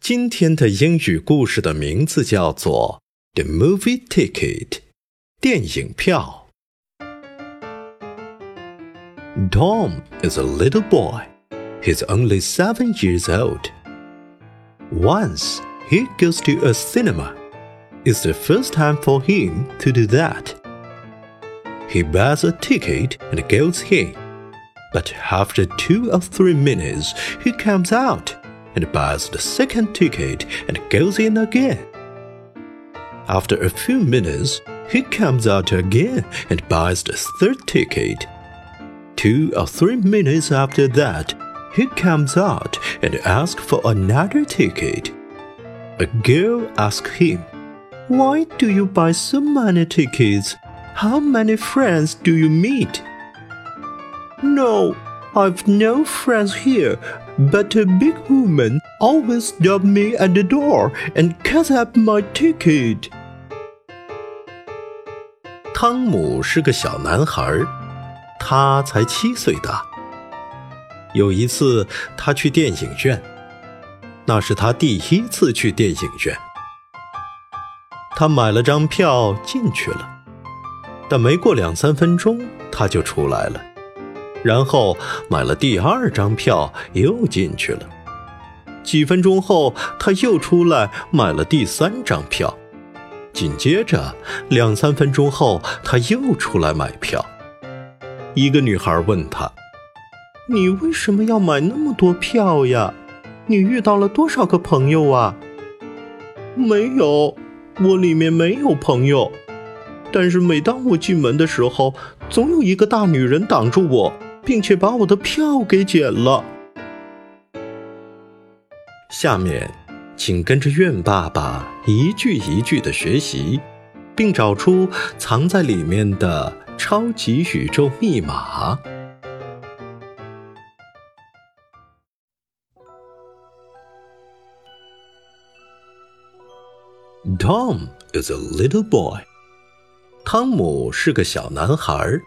今天的英语故事的名字叫做《The Movie Ticket》，电影票。Tom is a little boy. He's only seven years old. Once he goes to a cinema. It's the first time for him to do that. He buys a ticket and goes in. But after two or three minutes, he comes out and buys the second ticket and goes in again. After a few minutes, he comes out again and buys the third ticket. Two or three minutes after that, he comes out and asks for another ticket. A girl asks him, Why do you buy so many tickets? How many friends do you meet? No, I've no friends here, but a big woman always stopped me at the door and cut up my ticket. 汤姆是个小男孩，他才七岁大。有一次，他去电影院，那是他第一次去电影院。他买了张票进去了，但没过两三分钟，他就出来了。然后买了第二张票，又进去了。几分钟后，他又出来买了第三张票。紧接着，两三分钟后，他又出来买票。一个女孩问他：“你为什么要买那么多票呀？你遇到了多少个朋友啊？”“没有，我里面没有朋友。但是每当我进门的时候，总有一个大女人挡住我。”并且把我的票给剪了。下面，请跟着愿爸爸一句一句的学习，并找出藏在里面的超级宇宙密码。Tom is a little boy. 汤姆是个小男孩。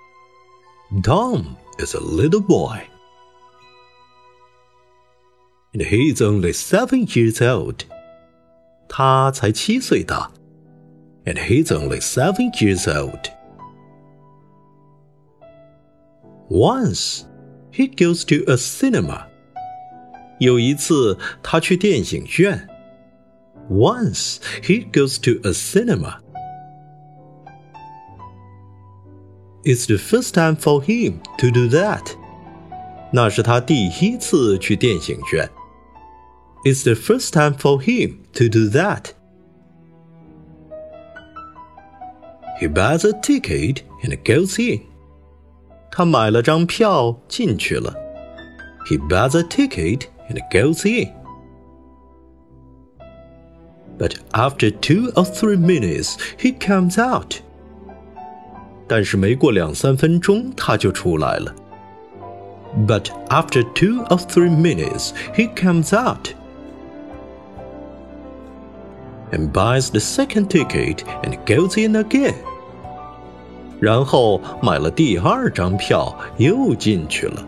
Tom is a little boy. And he is only seven years old. 他才七岁大。And he's only seven years old. Once he goes to a cinema. 有一次他去电影院。Once he goes to a cinema. It's the first time for him to do that. 那是他第一次去电影院。It's the first time for him to do that. He buys a ticket and goes in. 他买了张票进去了。He buys a ticket and goes in. But after two or three minutes, he comes out. 但是没过两三分钟，他就出来了。But after two or three minutes, he comes out and buys the second ticket and goes in again. 然后买了第二张票，又进去了。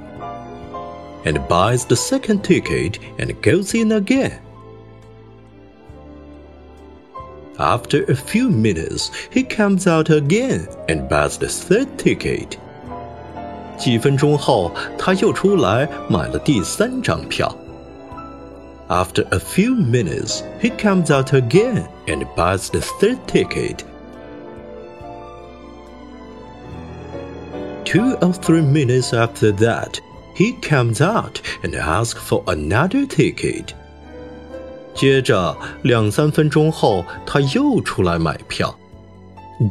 And buys the second ticket and goes in again. After a few minutes, he comes out again and buys the third ticket. 几分钟后，他又出来买了第三张票。After a few minutes, he comes out again and buys the third ticket. Two or three minutes after that, he comes out and asks for another ticket. 接着两三分钟后，他又出来买票。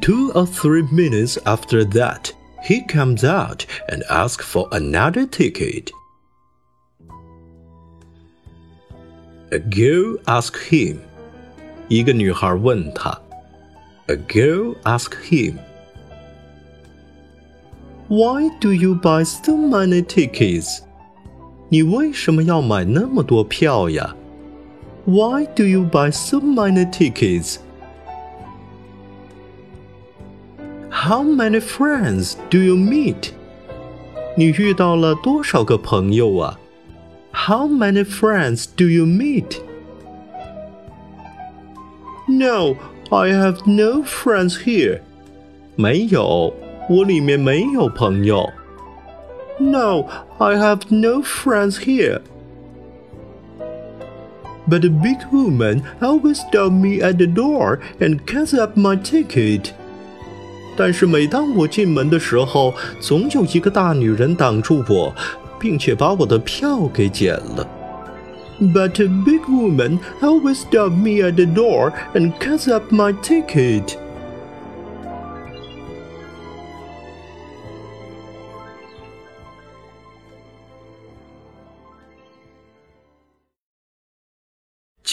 Two or three minutes after that, he comes out and asks for another ticket. A girl asks him. 一个女孩问他。A girl asks him. Why do you buy so many tickets? 你为什么要买那么多票呀 ？Why do you buy so many tickets? How many friends do you meet? 你遇到了多少个朋友啊？How many friends do you meet? No, I have no friends here. 没有，我里面没有朋友。No, I have no friends here. But the big woman always stops me at the door and cuts up my ticket. 但是每当我进门的时候，总有一个大女人挡住我，并且把我的票给剪了。But a big woman always stops me at the door and cuts up my ticket.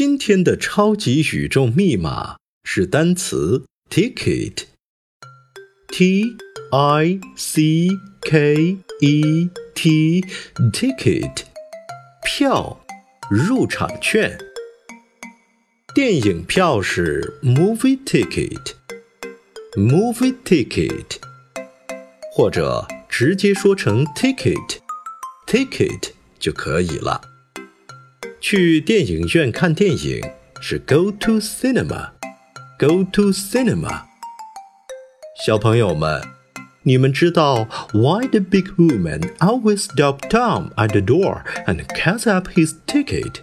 今天的超级宇宙密码是单词 ticket。T I C K E T ticket 票，入场券。电影票是 movie ticket，movie ticket，或者直接说成 ticket，ticket 就可以了。去电影院看电影是 go to cinema，go to cinema。小朋友们，你们知道 why the big woman always stop Tom at the door and cuts up his ticket？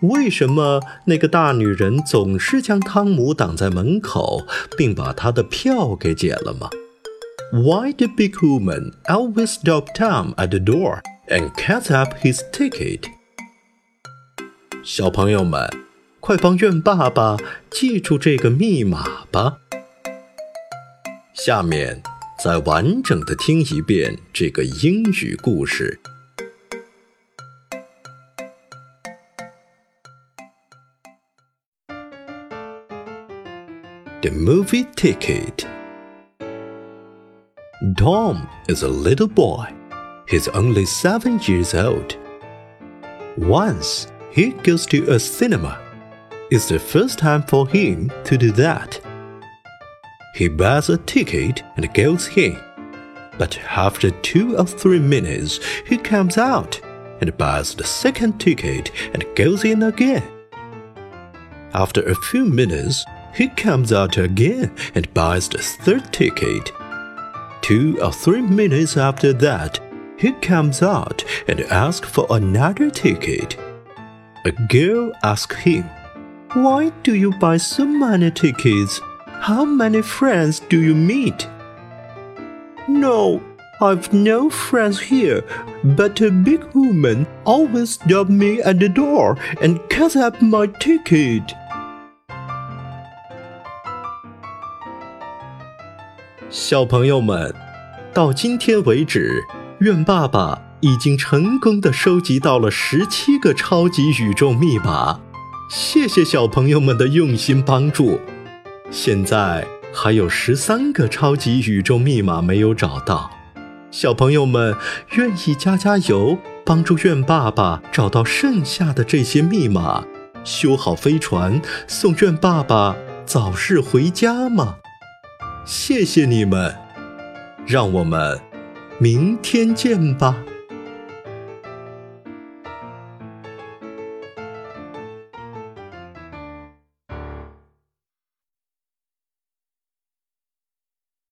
为什么那个大女人总是将汤姆挡在门口，并把他的票给剪了吗？Why the big woman always stop Tom at the door and cuts up his ticket？ 小朋友们，快帮苑爸爸记住这个密码吧！下面再完整的听一遍这个英语故事。The movie ticket. Tom is a little boy. He's only seven years old. Once, he goes to a cinema. It's the first time for him to do that. He buys a ticket and goes in. But after two or three minutes, he comes out and buys the second ticket and goes in again. After a few minutes, he comes out again and buys the third ticket. Two or three minutes after that, he comes out and asks for another ticket. A girl asked him, Why do you buy so many tickets? How many friends do you meet? No, I've no friends here, but a big woman always stops me at the door and cuts up my ticket. "小朋友们，到今天为止，苑爸爸已经成功的收集到了十七个超级宇宙密码。谢谢小朋友们的用心帮助。现在还有十三个超级宇宙密码没有找到，小朋友们愿意加加油，帮助愿爸爸找到剩下的这些密码，修好飞船，送愿爸爸早日回家吗？谢谢你们，让我们明天见吧。